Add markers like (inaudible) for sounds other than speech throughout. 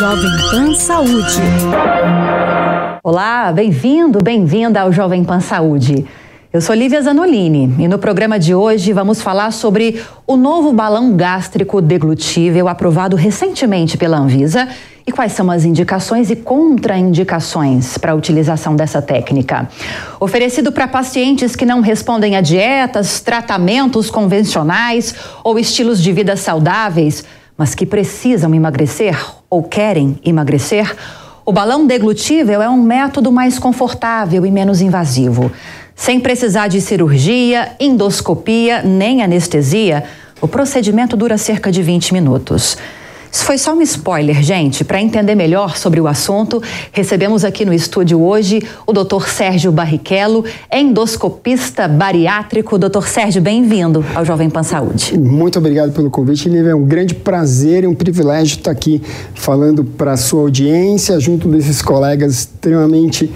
Jovem Pan Saúde. Olá, bem-vindo, bem-vinda ao Jovem Pan Saúde. Eu sou Lívia Zanolini e no programa de hoje vamos falar sobre o novo balão gástrico deglutível aprovado recentemente pela Anvisa e quais são as indicações e contraindicações para a utilização dessa técnica. Oferecido para pacientes que não respondem a dietas, tratamentos convencionais ou estilos de vida saudáveis, mas que precisam emagrecer ou querem emagrecer, o balão deglutível é um método mais confortável e menos invasivo. Sem precisar de cirurgia, endoscopia nem anestesia, o procedimento dura cerca de 20 minutos. Isso foi só um spoiler, gente. Para entender melhor sobre o assunto, recebemos aqui no estúdio hoje o Dr. Sérgio Barrichello, endoscopista bariátrico. Dr. Sérgio, bem-vindo ao Jovem Pan Saúde. Muito obrigado pelo convite, Lívia. É um grande prazer e um privilégio estar aqui falando para a sua audiência, junto desses colegas extremamente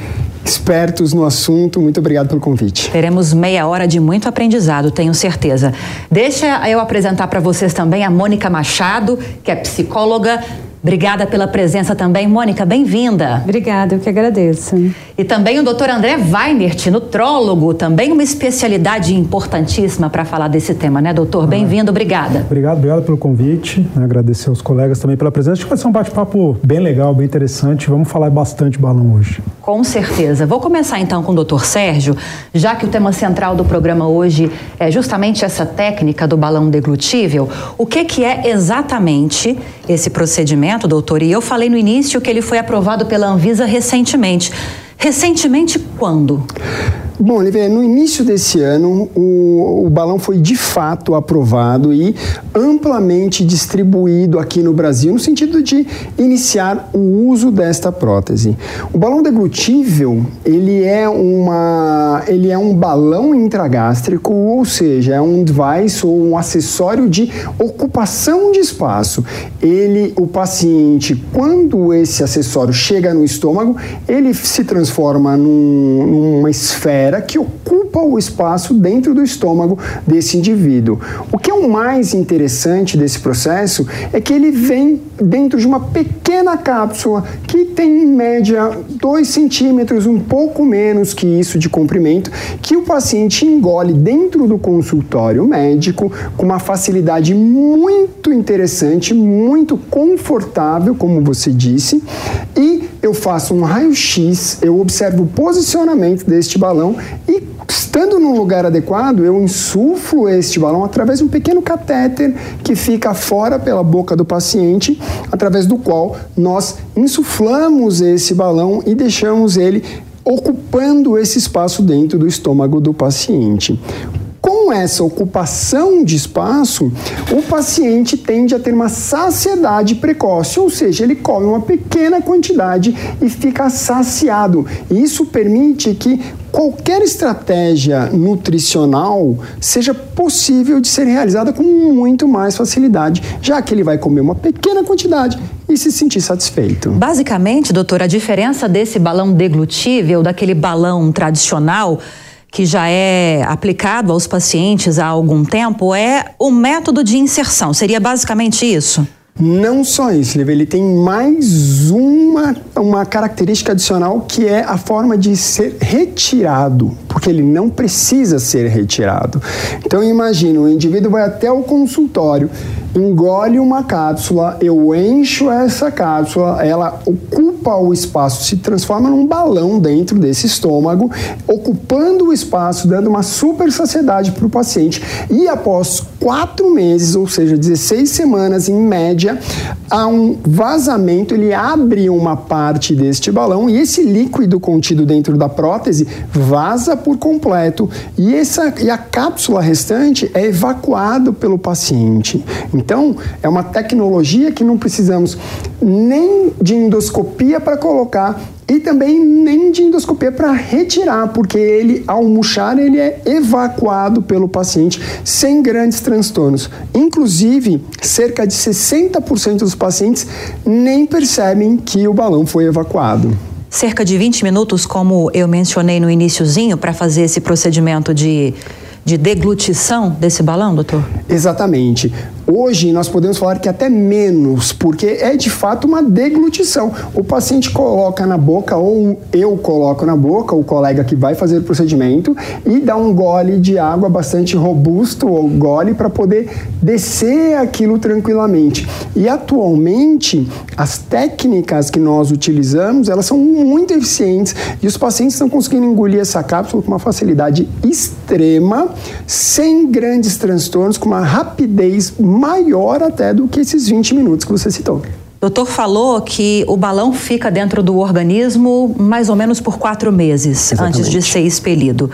expertos no assunto. Muito obrigado pelo convite. Teremos meia hora de muito aprendizado, tenho certeza. Deixa eu apresentar para vocês também a Mônica Machado, que é psicóloga Obrigada pela presença também. Mônica, bem-vinda. Obrigada, eu que agradeço. E também o doutor André Weinert, nutrólogo, também uma especialidade importantíssima para falar desse tema, né, doutor? Bem-vindo, obrigada. Obrigado, obrigado pelo convite. Né? Agradecer aos colegas também pela presença. Acho que vai ser um bate-papo bem legal, bem interessante. Vamos falar bastante balão hoje. Com certeza. Vou começar então com o doutor Sérgio, já que o tema central do programa hoje é justamente essa técnica do balão deglutível. O que, que é exatamente esse procedimento? Doutor, e eu falei no início que ele foi aprovado pela Anvisa recentemente. Recentemente quando? Bom, Oliveira, no início desse ano, o, o, balão foi de fato aprovado e amplamente distribuído aqui no Brasil, no sentido de iniciar o uso desta prótese. O balão deglutível, ele é, uma, ele é um balão intragástrico, ou seja, é um device ou um acessório de ocupação de espaço. Ele, o paciente, quando esse acessório chega no estômago, ele se transforma num, numa esfera esfera que ocupa o espaço dentro do estômago desse indivíduo. O que é o mais interessante desse processo é que ele vem dentro de uma pequena cápsula que tem em média 2 centímetros, um pouco menos que isso de comprimento, que o paciente engole dentro do consultório médico com uma facilidade muito interessante, muito confortável, como você disse, e eu faço um raio-x, eu observo o posicionamento deste balão e Estando num lugar adequado, eu insuflo este balão através de um pequeno catéter que fica fora pela boca do paciente, através do qual nós insuflamos esse balão e deixamos ele ocupando esse espaço dentro do estômago do paciente com essa ocupação de espaço, o paciente tende a ter uma saciedade precoce, ou seja, ele come uma pequena quantidade e fica saciado. Isso permite que qualquer estratégia nutricional seja possível de ser realizada com muito mais facilidade, já que ele vai comer uma pequena quantidade e se sentir satisfeito. Basicamente, doutor, a diferença desse balão deglutível daquele balão tradicional que já é aplicado aos pacientes há algum tempo é o método de inserção. Seria basicamente isso? Não só isso, ele tem mais uma, uma característica adicional que é a forma de ser retirado, porque ele não precisa ser retirado. Então imagina, o indivíduo vai até o consultório, engole uma cápsula, eu encho essa cápsula, ela ocupa o espaço, se transforma num balão dentro desse estômago, ocupando o espaço, dando uma super saciedade para o paciente. E após quatro meses, ou seja, 16 semanas em média, há um vazamento, ele abre uma parte deste balão e esse líquido contido dentro da prótese vaza por completo e, essa, e a cápsula restante é evacuado pelo paciente. Então, é uma tecnologia que não precisamos nem de endoscopia para colocar e também nem de endoscopia para retirar, porque ele, ao murchar, ele é evacuado pelo paciente sem grandes transtornos. Inclusive, cerca de 60% dos pacientes nem percebem que o balão foi evacuado cerca de 20 minutos, como eu mencionei no iníciozinho, para fazer esse procedimento de de deglutição desse balão, doutor? Exatamente. Hoje nós podemos falar que até menos, porque é de fato uma deglutição. O paciente coloca na boca, ou eu coloco na boca, o colega que vai fazer o procedimento, e dá um gole de água bastante robusto, ou gole, para poder descer aquilo tranquilamente. E atualmente, as técnicas que nós utilizamos, elas são muito eficientes e os pacientes estão conseguindo engolir essa cápsula com uma facilidade extrema, sem grandes transtornos, com uma rapidez maior até do que esses 20 minutos que você citou. O doutor falou que o balão fica dentro do organismo mais ou menos por quatro meses Exatamente. antes de ser expelido.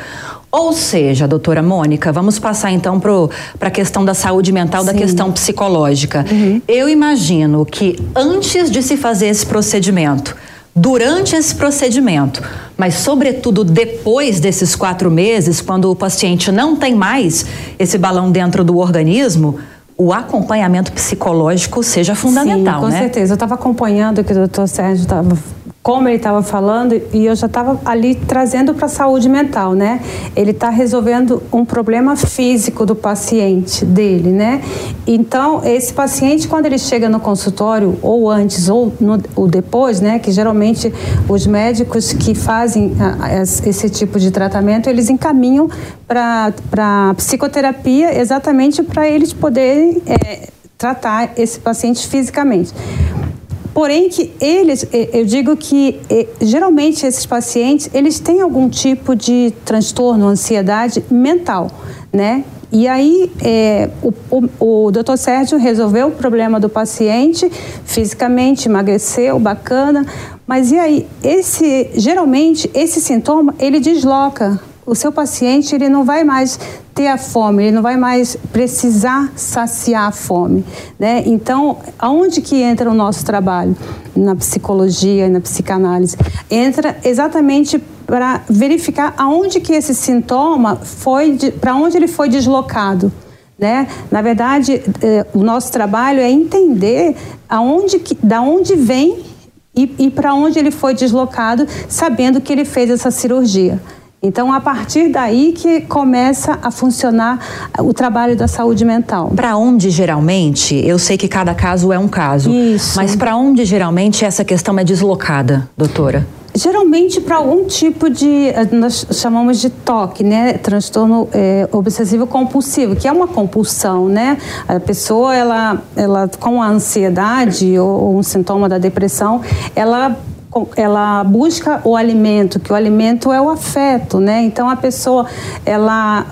Ou seja, doutora Mônica, vamos passar então para a questão da saúde mental, Sim. da questão psicológica. Uhum. Eu imagino que antes de se fazer esse procedimento, durante esse procedimento, mas sobretudo depois desses quatro meses, quando o paciente não tem mais esse balão dentro do organismo, o acompanhamento psicológico seja fundamental, Sim, com né? certeza. Eu estava acompanhando o que o doutor Sérgio estava como ele estava falando, e eu já estava ali trazendo para a saúde mental, né? Ele está resolvendo um problema físico do paciente dele, né? Então, esse paciente, quando ele chega no consultório, ou antes ou, no, ou depois, né? Que geralmente os médicos que fazem esse tipo de tratamento, eles encaminham para psicoterapia exatamente para eles poderem é, tratar esse paciente fisicamente. Porém que eles, eu digo que geralmente esses pacientes, eles têm algum tipo de transtorno, ansiedade mental, né? E aí é, o, o, o doutor Sérgio resolveu o problema do paciente fisicamente, emagreceu, bacana, mas e aí, esse, geralmente esse sintoma, ele desloca o seu paciente ele não vai mais ter a fome, ele não vai mais precisar saciar a fome, né? Então, aonde que entra o nosso trabalho na psicologia e na psicanálise? Entra exatamente para verificar aonde que esse sintoma foi, para onde ele foi deslocado. Né? Na verdade, eh, o nosso trabalho é entender aonde que, da onde vem e, e para onde ele foi deslocado, sabendo que ele fez essa cirurgia. Então, a partir daí que começa a funcionar o trabalho da saúde mental. Para onde geralmente, eu sei que cada caso é um caso, Isso. mas para onde geralmente essa questão é deslocada, doutora? Geralmente para algum tipo de, eh, nós chamamos de TOC, né, transtorno é, obsessivo compulsivo, que é uma compulsão, né? A pessoa, ela, ela com a ansiedade ou, ou um sintoma da depressão, ela ela busca o alimento, que o alimento é o afeto, né? Então a pessoa, ela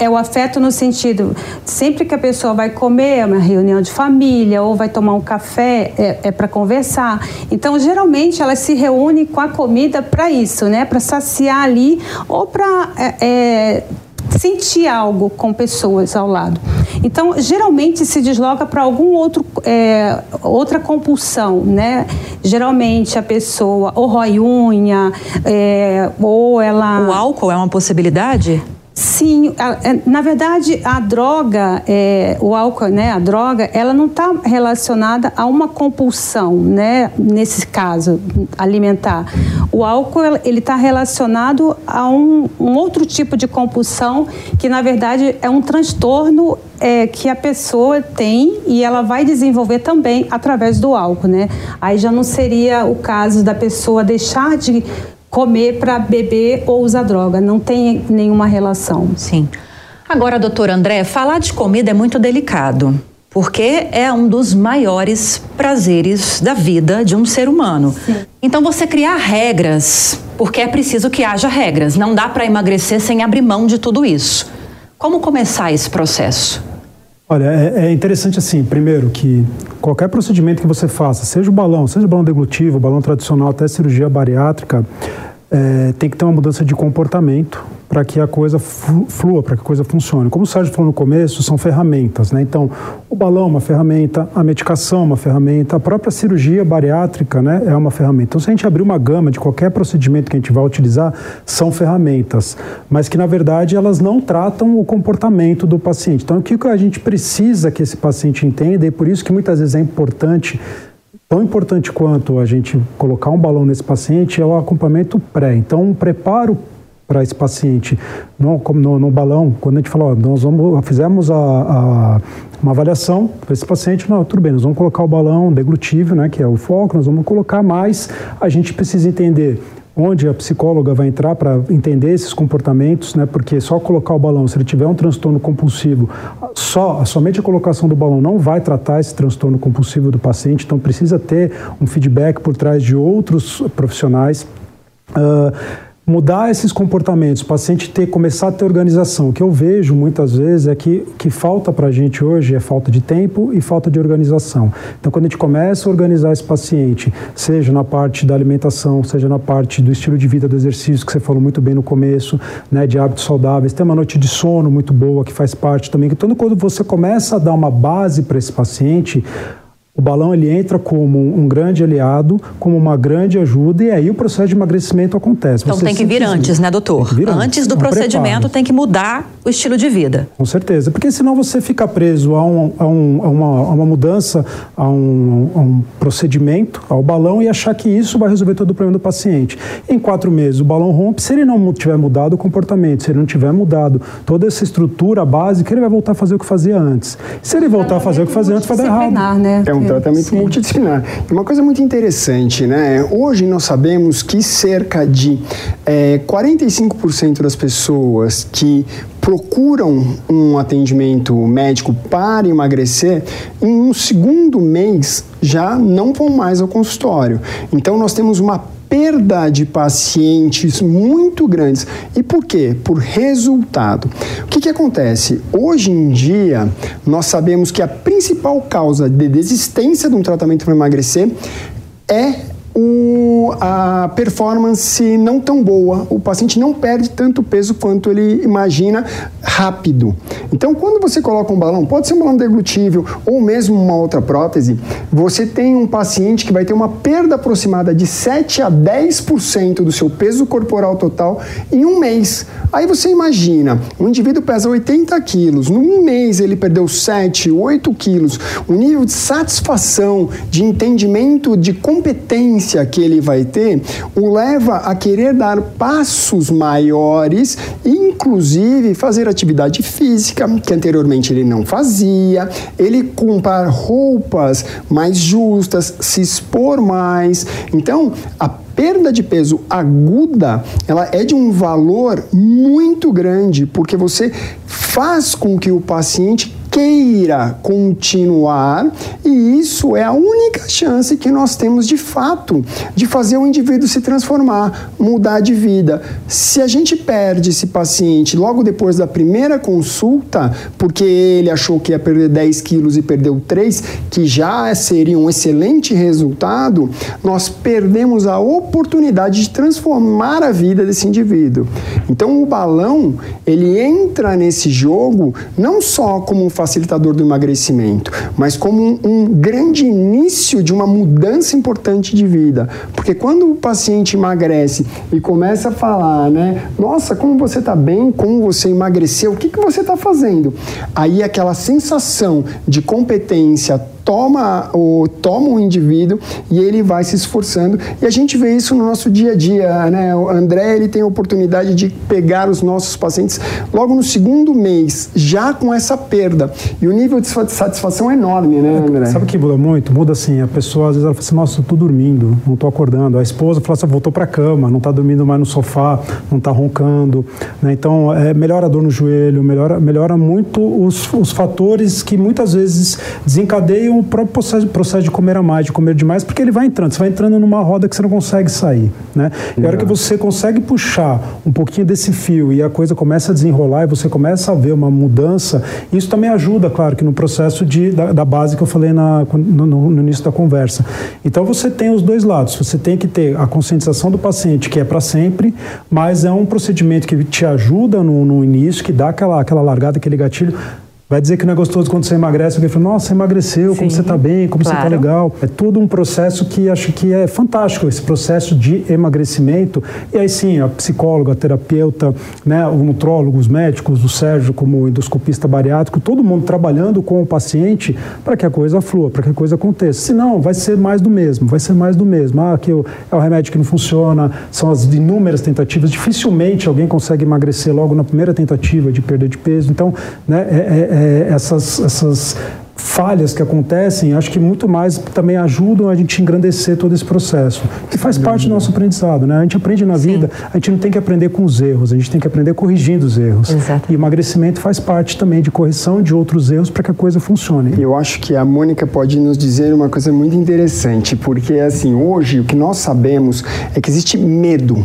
é o afeto no sentido, sempre que a pessoa vai comer, é uma reunião de família ou vai tomar um café, é, é para conversar. Então geralmente ela se reúne com a comida para isso, né? Para saciar ali ou para é, é sentir algo com pessoas ao lado. Então, geralmente se desloca para algum outro é, outra compulsão, né? Geralmente a pessoa ou rói unha, é, ou ela. O álcool é uma possibilidade? Sim, é, na verdade a droga, é, o álcool, né, a droga, ela não está relacionada a uma compulsão, né, nesse caso alimentar. O álcool ele está relacionado a um, um, outro tipo de compulsão que na verdade é um transtorno é, que a pessoa tem e ela vai desenvolver também através do álcool, né? Aí já não seria o caso da pessoa deixar de comer para beber ou usar droga. Não tem nenhuma relação. Sim. Agora, doutor André, falar de comida é muito delicado, porque é um dos maiores prazeres da vida de um ser humano. Sim. Então, você criar regras, porque é preciso que haja regras. Não dá para emagrecer sem abrir mão de tudo isso. Como começar esse processo? Olha, é, é, interessante assim, primeiro, que qualquer procedimento que você faça, seja o balão, seja o balão deglutivo, o balão tradicional, até cirurgia bariátrica, é, tem que ter uma mudança de comportamento para que a coisa flua, para que a coisa funcione. Como o Sérgio falou no começo, são ferramentas, né? Então, o balão é uma ferramenta, a medicação é uma ferramenta, a própria cirurgia bariátrica, né, é uma ferramenta. Então, se a gente abrir uma gama de qualquer procedimento que a gente vai utilizar, são ferramentas, mas que na verdade elas não tratam o comportamento do paciente. Então, o que a gente precisa que esse paciente entenda e por isso que muitas vezes é importante Tão importante quanto a gente colocar um balão nesse paciente é o acompanhamento pré. Então, um preparo para esse paciente no, no, no, balão, quando a gente falou, nós vamos, fizemos a, a, uma avaliação para esse paciente, não, tudo bem, nós vamos colocar o balão deglutível, né, que é o foco, nós vamos colocar, mas a gente precisa entender onde a psicóloga vai entrar para entender esses comportamentos, né? Porque só colocar o balão, se ele tiver um transtorno compulsivo, só somente a colocação do balão não vai tratar esse transtorno compulsivo do paciente. Então precisa ter um feedback por trás de outros profissionais. Uh, mudar esses comportamentos, o paciente ter começar a ter organização. O que eu vejo muitas vezes é que que falta para a gente hoje é falta de tempo e falta de organização. Então, quando a gente começa a organizar esse paciente, seja na parte da alimentação, seja na parte do estilo de vida, do exercício que você falou muito bem no começo, né, de hábitos saudáveis, tem uma noite de sono muito boa que faz parte também. Então, quando você começa a dar uma base para esse paciente, o balão ele entra como um grande aliado, como uma grande ajuda e aí o processo de emagrecimento acontece. Então Você tem que vir antes, né, doutor? Vir antes, antes do um procedimento preparo. tem que mudar o estilo de vida. Com certeza, porque senão você fica preso a, um, a, um, a, uma, a uma, mudança, a um, a um, procedimento, ao balão e achar que isso vai resolver todo o problema do paciente. Em quatro meses o balão rompe, se ele não tiver mudado o comportamento, se ele não tiver mudado toda essa estrutura básica, ele vai voltar a fazer o que fazia antes. Se ele voltar a fazer o que fazia antes, vai dar errado. Né? É um tratamento Sim. multidisciplinar. Uma coisa muito interessante, né? Hoje nós sabemos que cerca de é, 45% das pessoas que procuram um atendimento médico para emagrecer, em um segundo mês já não vão mais ao consultório. Então nós temos uma perda de pacientes muito grandes. E por quê? Por resultado. O que, que acontece? Hoje em dia, nós sabemos que a principal causa de desistência de um tratamento para emagrecer é o, a performance não tão boa. O paciente não perde tanto peso quanto ele imagina rápido. Então, quando você coloca um balão, pode ser um balão deglutível ou mesmo uma outra prótese, você tem um paciente que vai ter uma perda aproximada de 7 a 10% do seu peso corporal total em um mês. Aí você imagina, um indivíduo pesa 80 quilos, num mês ele perdeu 7, 8 quilos, o nível de satisfação, de entendimento, de competência que ele vai ter, o leva a querer dar passos maiores, inclusive fazer atividade física, que anteriormente ele não fazia, ele comprar roupas mais justas, se expor mais. Então, a perda de peso aguda, ela é de um valor muito grande, porque você faz com que o paciente queira continuar, e isso é a única chance que nós temos de fato de fazer o indivíduo se transformar, mudar de vida. Se a gente perde esse paciente logo depois da primeira consulta, porque ele achou que ia perder 10 quilos e perdeu 3, que já seria um excelente resultado, nós perdemos a oportunidade de transformar a vida desse indivíduo. Então o balão, ele entra nesse jogo não só como um facilitador do emagrecimento, mas como um, um grande início de uma mudança importante de vida. Porque quando o paciente emagrece e começa a falar, né? Nossa, como você está bem, como você emagreceu, o que, que você está fazendo? Aí aquela sensação de competência toma o, toma o indivíduo e ele vai se esforçando. E a gente vê isso no nosso dia a dia, né? O André, ele tem a oportunidade de pegar os nossos pacientes logo no segundo mês, já com essa perda. E o nível de satisfação é enorme, né, André? Sabe o que muda muito? Muda assim, a pessoa às vezes ela fala assim, nossa, eu tô dormindo, não tô acordando. A esposa fala assim, voltou para cama, não tá dormindo mais no sofá, não tá roncando. Né? Então, é, melhora a dor no joelho, melhora, melhora muito os, os fatores que muitas vezes desencadeiam o próprio processo, processo de comer a mais, de comer demais, porque ele vai entrando, você vai entrando numa roda que você não consegue sair, né? E a hora que você consegue puxar um pouquinho desse fio e a coisa começa a desenrolar e você começa a ver uma mudança, isso também ajuda, claro, que no processo de, da, da base que eu falei na, no, no, início da conversa. Então você tem os dois lados, você tem que ter a conscientização do paciente, que é para sempre, mas é um procedimento que te ajuda no, no início, que dá aquela, aquela largada, aquele gatilho, Vai dizer que não é gostoso quando você emagrece, alguém fala, nossa, você emagreceu, Sim, como você está bem, como claro. você está legal. É todo um processo que acho que é fantástico, esse processo de emagrecimento. E aí sim, a psicóloga, a terapeuta, né, o nutrólogo, os médicos, o Sérgio como endoscopista bariátrico, todo mundo trabalhando com o paciente para que a coisa flua, para que a coisa aconteça. Senão, vai ser mais do mesmo, vai ser mais do mesmo. Ah, que é o remédio que não funciona, são as inúmeras tentativas. Dificilmente alguém consegue emagrecer logo na primeira tentativa de perda de peso. Então, né, é, é, é essas, essas falhas que acontecem, acho que muito mais também ajudam a gente a engrandecer todo esse processo, que faz parte do nosso aprendizado, né? A gente aprende na Sim. vida, a gente não tem que aprender com os erros, a gente tem que aprender corrigindo os erros. Exato. E emagrecimento faz parte também de correção de outros erros para que a coisa funcione. Eu acho que a Mônica pode nos dizer uma coisa muito interessante, porque assim, hoje o que nós sabemos é que existe medo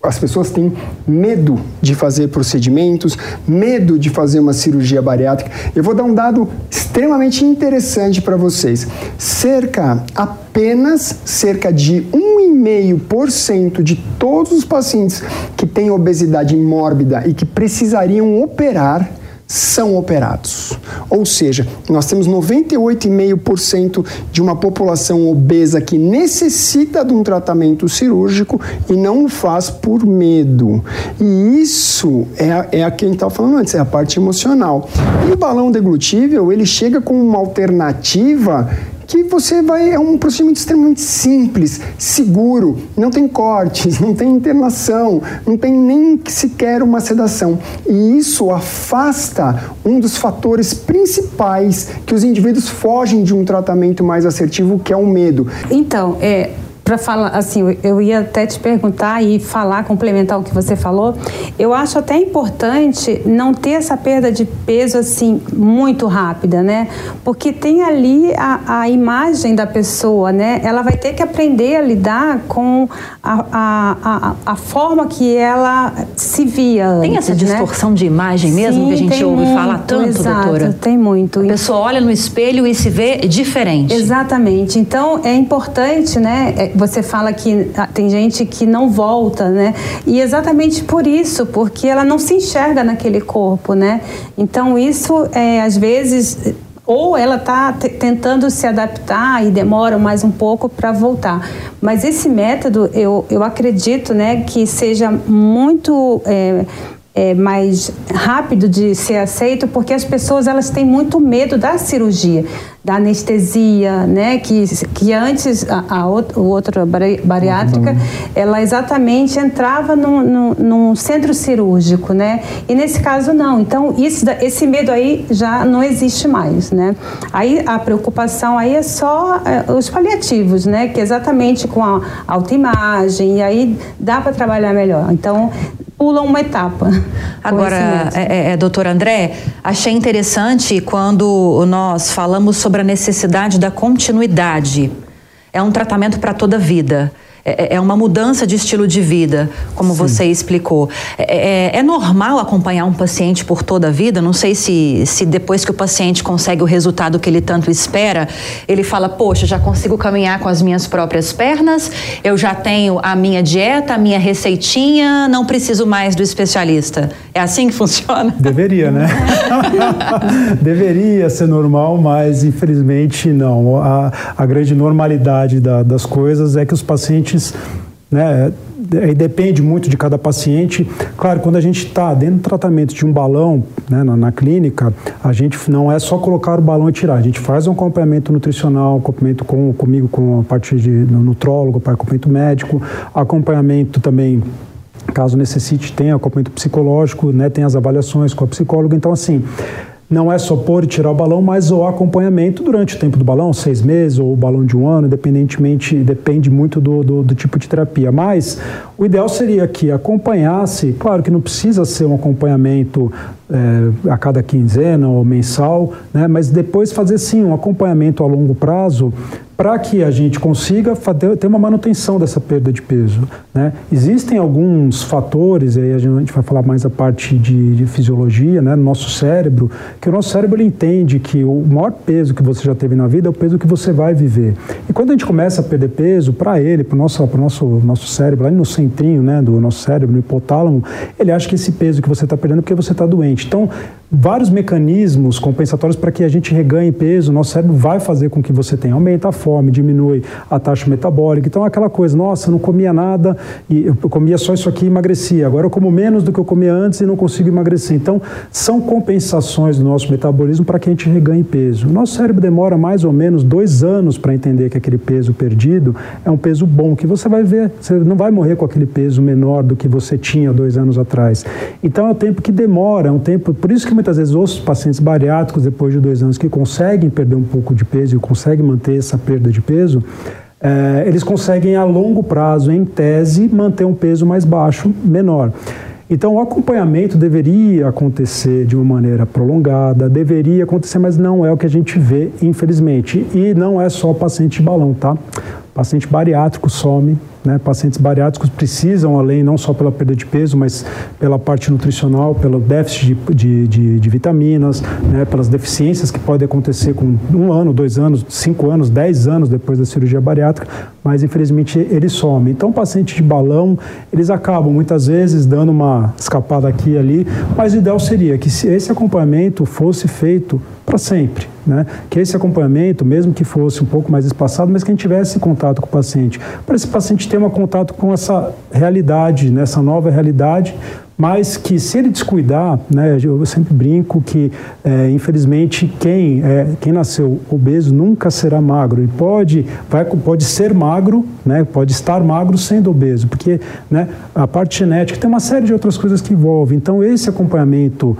as pessoas têm medo de fazer procedimentos, medo de fazer uma cirurgia bariátrica. Eu vou dar um dado extremamente interessante para vocês. Cerca, apenas cerca de 1,5% de todos os pacientes que têm obesidade mórbida e que precisariam operar são operados. Ou seja, nós temos 98,5% de uma população obesa que necessita de um tratamento cirúrgico e não o faz por medo. E isso é a, é a que a gente estava falando antes, é a parte emocional. E o balão deglutível, ele chega com uma alternativa que você vai. É um procedimento extremamente simples, seguro, não tem cortes, (laughs) não tem internação, não tem nem sequer uma sedação. E isso afasta um dos fatores principais que os indivíduos fogem de um tratamento mais assertivo, que é o medo. Então, é, para falar, assim, eu ia até te perguntar e falar, complementar o que você falou. Eu acho até importante não ter essa perda de peso assim muito rápida, né? Porque tem ali a, a imagem da pessoa, né? Ela vai ter que aprender a lidar com a, a, a, a forma que ela se via antes, Tem essa né? distorção né? de imagem mesmo Sim, que a gente ouve muito, falar tanto, exato, doutora? Tem muito. A pessoa olha no espelho e se vê diferente. Exatamente. Então é importante, né? Você fala que ah, tem gente que não volta, né? E exatamente por isso, porque ela não se enxerga naquele corpo, né? Então isso é às vezes ou ela está tentando se adaptar e demora mais um pouco para voltar. Mas esse método, eu, eu acredito né, que seja muito é, é, mais rápido de ser aceito, porque as pessoas elas têm muito medo da cirurgia, da anestesia, né? Que, que antes a, a outra bariátrica, uhum. ela exatamente entrava num, num, num, centro cirúrgico, né? E nesse caso não. Então isso, esse medo aí já não existe mais, né? Aí a preocupação aí é só é, os paliativos, né? Que exatamente com a autoimagem e aí dá para trabalhar melhor. Então pulam uma etapa. Agora, é, é, é, doutor André, achei interessante quando nós falamos sobre a necessidade da continuidade. É um tratamento para toda a vida. É, é, é uma mudança de estilo de vida, como Sim. você explicou. É, é, é, normal acompanhar um paciente por toda a vida? Não sei se, se depois que o paciente consegue o resultado que ele tanto espera, ele fala: Poxa, já consigo caminhar com as minhas próprias pernas, eu já tenho a minha dieta, a minha receitinha, não preciso mais do especialista. É assim que (laughs) funciona? Deveria, né? (laughs) Deveria ser normal, mas infelizmente não. A, a grande normalidade da, das coisas é que os pacientes pacientes, né? Aí depende muito de cada paciente. Claro, quando a gente está dentro do tratamento de um balão né, na, na, clínica, a gente não é só colocar o balão e tirar. A gente faz um acompanhamento nutricional, acompanhamento com, comigo com a parte de nutrólogo, acompanhamento médico, acompanhamento também caso necessite, tem acompanhamento psicológico, né, tem as avaliações com a psicóloga. Então, assim, não é só pôr e tirar o balão, mas o acompanhamento durante o tempo do balão, seis meses ou o balão de um ano, independentemente, depende muito do, do, do, tipo de terapia. Mas o ideal seria que acompanhasse, claro que não precisa ser um acompanhamento é, a cada quinzena ou mensal, né, mas depois fazer sim um acompanhamento a longo prazo para que a gente consiga ter uma manutenção dessa perda de peso. Né? Existem alguns fatores, aí a gente vai falar mais a parte de, de, fisiologia, né, no nosso cérebro, que o nosso cérebro entende que o maior peso que você já teve na vida é o peso que você vai viver. E quando a gente começa a perder peso, para ele, para o nosso, nosso, nosso cérebro, lá no centrinho né, do nosso cérebro, no hipotálamo, ele acha que esse peso que você está perdendo é porque você está doente. Então, vários mecanismos compensatórios para que a gente reganhe peso. Nosso cérebro vai fazer com que você tenha aumenta a fome, diminui a taxa metabólica. Então, aquela coisa, nossa, eu não comia nada e eu comia só isso aqui e emagrecia. Agora eu como menos do que eu comia antes e não consigo emagrecer. Então, são compensações do nosso metabolismo para que a gente reganhe peso. O nosso cérebro demora mais ou menos dois anos para entender que aquele peso perdido é um peso bom, que você vai ver, você não vai morrer com aquele peso menor do que você tinha dois anos atrás. Então, é o tempo que demora, é um tempo. Por isso que muitas vezes os pacientes bariátricos, depois de dois anos, que conseguem perder um pouco de peso e conseguem manter essa perda de peso, é, eles conseguem a longo prazo, em tese, manter um peso mais baixo, menor. Então, o acompanhamento deveria acontecer de uma maneira prolongada, deveria acontecer, mas não é o que a gente vê, infelizmente. E não é só paciente de balão, tá? Paciente bariátrico some, né? Pacientes bariátricos precisam, além não só pela perda de peso, mas pela parte nutricional, pelo déficit de, de, de, de vitaminas, né? pelas deficiências que podem acontecer com um ano, dois anos, cinco anos, dez anos depois da cirurgia bariátrica, mas infelizmente ele some. Então, paciente de balão, eles acabam muitas vezes dando uma escapada aqui e ali, mas o ideal seria que se esse acompanhamento fosse feito para sempre, né? Que esse acompanhamento, mesmo que fosse um pouco mais espaçado, mas que a gente tivesse contato com o paciente, para esse paciente ter um contato com essa realidade, nessa nova realidade, mas que se ele descuidar, né, eu sempre brinco que é, infelizmente quem é, quem nasceu obeso nunca será magro. Ele pode vai pode ser magro, né, pode estar magro sendo obeso, porque né, a parte genética tem uma série de outras coisas que envolve. Então esse acompanhamento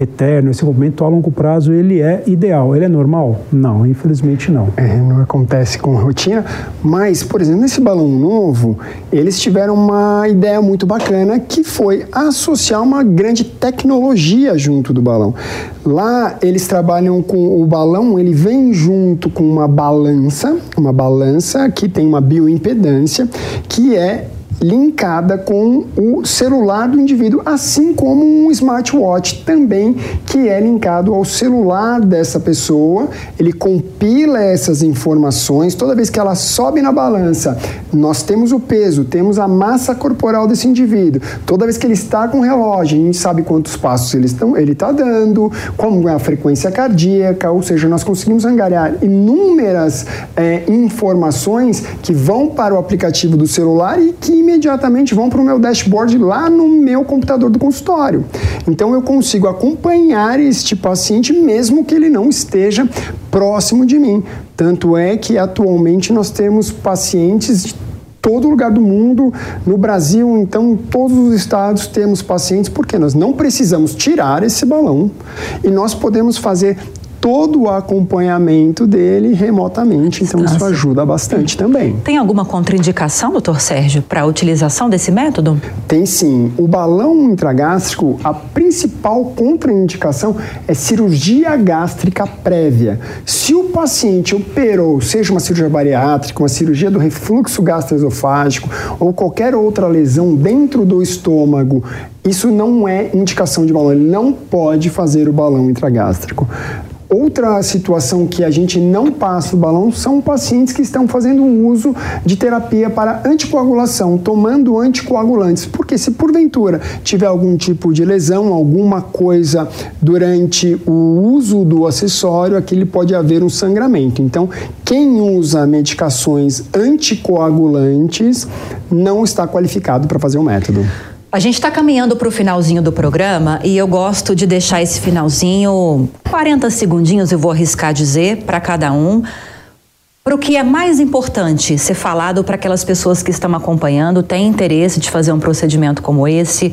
eterno, esse movimento a longo prazo, ele é ideal. Ele é normal? Não, infelizmente não. É, não acontece com rotina, mas, por exemplo, nesse balão novo, eles tiveram uma ideia muito bacana que foi associar uma grande tecnologia junto do balão. Lá eles trabalham com o balão, ele vem junto com uma balança, uma balança que tem uma bioimpedância, que é linkada com o celular do indivíduo, assim como um smartwatch também que é linkado ao celular dessa pessoa. Ele compila essas informações toda vez que ela sobe na balança. Nós temos o peso, temos a massa corporal desse indivíduo. Toda vez que ele está com o relógio, a gente sabe quantos passos ele está ele tá dando, como é a frequência cardíaca, ou seja, nós conseguimos angariar inúmeras é, informações que vão para o aplicativo do celular e que imediatamente vão para o meu dashboard lá no meu computador do consultório. Então eu consigo acompanhar este paciente mesmo que ele não esteja próximo de mim. Tanto é que atualmente nós temos pacientes de todo lugar do mundo, no Brasil, então, todos os estados temos pacientes, porque nós não precisamos tirar esse balão e nós podemos fazer todo o acompanhamento dele remotamente. Então, isso ajuda bastante também. Tem alguma contraindicação, doutor Sérgio, para a utilização desse método? Tem sim. O balão intragástrico, a principal contraindicação é cirurgia gástrica prévia. Se o paciente operou, seja uma cirurgia bariátrica, uma cirurgia do refluxo gastroesofágico ou qualquer outra lesão dentro do estômago, isso não é indicação de balão. Ele não pode fazer o balão intragástrico. Outra situação que a gente não passa o balão são pacientes que estão fazendo uso de terapia para anticoagulação, tomando anticoagulantes, porque se porventura tiver algum tipo de lesão, alguma coisa durante o uso do acessório, aqui pode haver um sangramento. Então, quem usa medicações anticoagulantes não está qualificado para fazer o método. A gente está caminhando para o finalzinho do programa e eu gosto de deixar esse finalzinho 40 segundinhos, eu vou arriscar dizer, para cada um, para o que é mais importante ser falado para aquelas pessoas que estão acompanhando, têm interesse de fazer um procedimento como esse,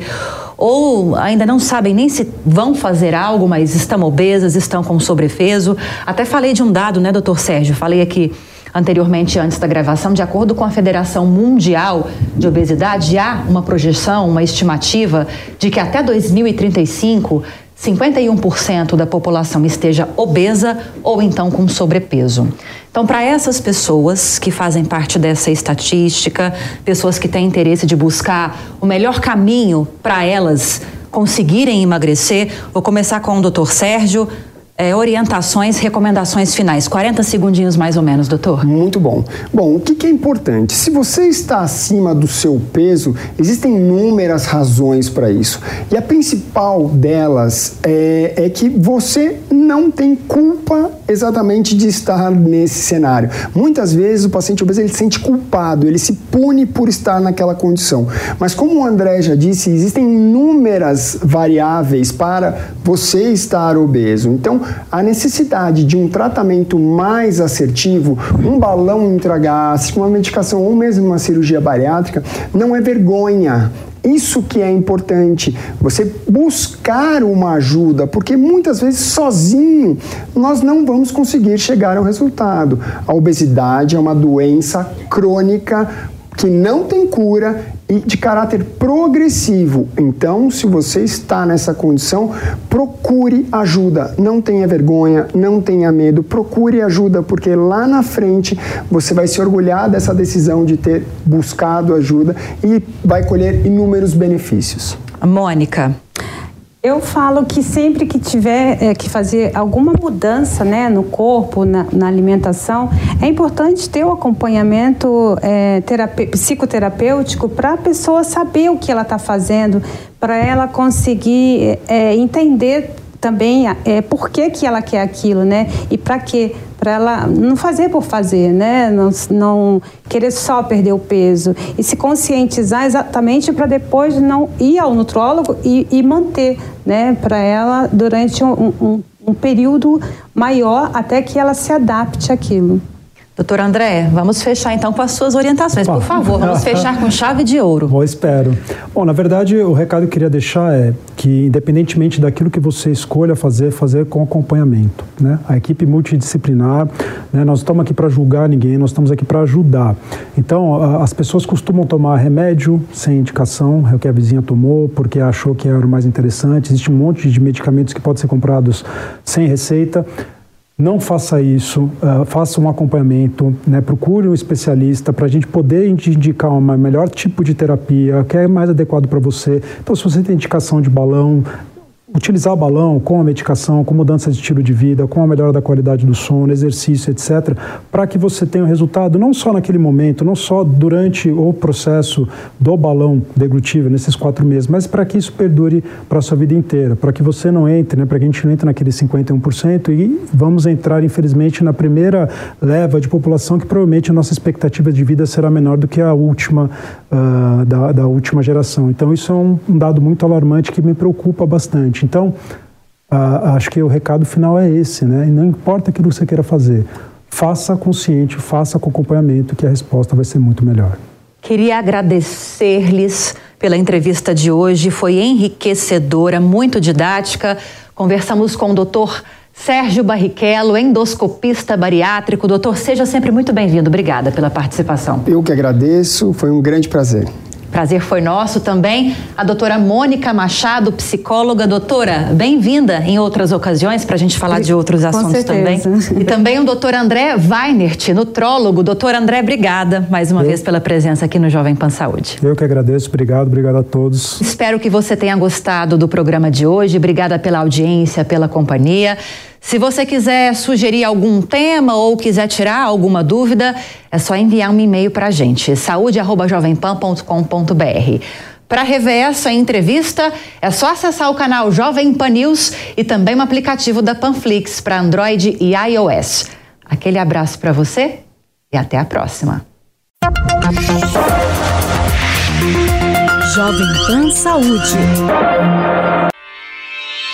ou ainda não sabem nem se vão fazer algo, mas estão obesas, estão com sobrepeso. Até falei de um dado, né, doutor Sérgio? Falei aqui anteriormente, antes da gravação, de acordo com a Federação Mundial de Obesidade, há uma projeção, uma estimativa de que até 2035 51% da população esteja obesa ou então com sobrepeso. Então, para essas pessoas que fazem parte dessa estatística, pessoas que têm interesse de buscar o melhor caminho para elas conseguirem emagrecer, vou começar com o Dr. Sérgio. É, orientações, recomendações finais. 40 segundinhos mais ou menos, doutor. Muito bom. Bom, o que, que é importante? Se você está acima do seu peso, existem inúmeras razões para isso. E a principal delas é, é que você não tem culpa exatamente de estar nesse cenário. Muitas vezes o paciente obeso ele se sente culpado, ele se pune por estar naquela condição. Mas como o André já disse, existem inúmeras variáveis para você estar obeso. Então, a necessidade de um tratamento mais assertivo, um balão intragástrico, uma medicação ou mesmo uma cirurgia bariátrica, não é vergonha. Isso que é importante, você buscar uma ajuda, porque muitas vezes sozinho nós não vamos conseguir chegar ao resultado. A obesidade é uma doença crônica que não tem cura e de caráter progressivo. Então, se você está nessa condição, procure ajuda. Não tenha vergonha, não tenha medo, procure ajuda, porque lá na frente você vai se orgulhar dessa decisão de ter buscado ajuda e vai colher inúmeros benefícios. Mônica. Eu falo que sempre que tiver é, que fazer alguma mudança né, no corpo, na, na alimentação, é importante ter o acompanhamento é, psicoterapêutico para a pessoa saber o que ela está fazendo, para ela conseguir é, entender também é, por que, que ela quer aquilo, né? E para quê? Para ela não fazer por fazer, né? Não, não querer só perder o peso. E se conscientizar exatamente para depois não ir ao nutrólogo e, e manter, né? Para ela durante um, um, um período maior até que ela se adapte àquilo. Doutor André, vamos fechar então com as suas orientações, por favor. Vamos (laughs) fechar com chave de ouro. Bom, espero. Bom, na verdade, o recado que eu queria deixar é que, independentemente daquilo que você escolha fazer, fazer com acompanhamento. Né? A equipe multidisciplinar, né? nós estamos aqui para julgar ninguém, nós estamos aqui para ajudar. Então, as pessoas costumam tomar remédio sem indicação, é o que a vizinha tomou, porque achou que era o mais interessante. Existe um monte de medicamentos que podem ser comprados sem receita. Não faça isso, uh, faça um acompanhamento, né, procure um especialista para a gente poder indicar um melhor tipo de terapia, que é mais adequado para você. Então, se você tem indicação de balão, utilizar o balão com a medicação, com mudança de estilo de vida, com a melhora da qualidade do sono, exercício, etc., para que você tenha um resultado não só naquele momento, não só durante o processo do balão deglutível, nesses quatro meses, mas para que isso perdure para a sua vida inteira, para que você não entre, né, para que a gente não entre naquele 51% e vamos entrar, infelizmente, na primeira leva de população que provavelmente a nossa expectativa de vida será menor do que a última, uh, da, da última geração. Então, isso é um, um dado muito alarmante que me preocupa bastante. Então, acho que o recado final é esse, né? E não importa aquilo que você queira fazer, faça consciente, faça com acompanhamento, que a resposta vai ser muito melhor. Queria agradecer-lhes pela entrevista de hoje, foi enriquecedora, muito didática. Conversamos com o doutor Sérgio Barrichello, endoscopista bariátrico. Doutor, seja sempre muito bem-vindo. Obrigada pela participação. Eu que agradeço, foi um grande prazer. Prazer foi nosso também. A doutora Mônica Machado, psicóloga. Doutora, bem-vinda em outras ocasiões para a gente falar de outros assuntos também. E também o doutor André Weinert, nutrólogo. Doutor André, obrigada mais uma Eu... vez pela presença aqui no Jovem Pan Saúde. Eu que agradeço, obrigado, obrigado a todos. Espero que você tenha gostado do programa de hoje. Obrigada pela audiência, pela companhia. Se você quiser sugerir algum tema ou quiser tirar alguma dúvida, é só enviar um e-mail para a gente, saúde.jovempan.com.br. Para rever essa entrevista, é só acessar o canal Jovem Pan News e também o aplicativo da Panflix para Android e iOS. Aquele abraço para você e até a próxima. Jovem Pan Saúde.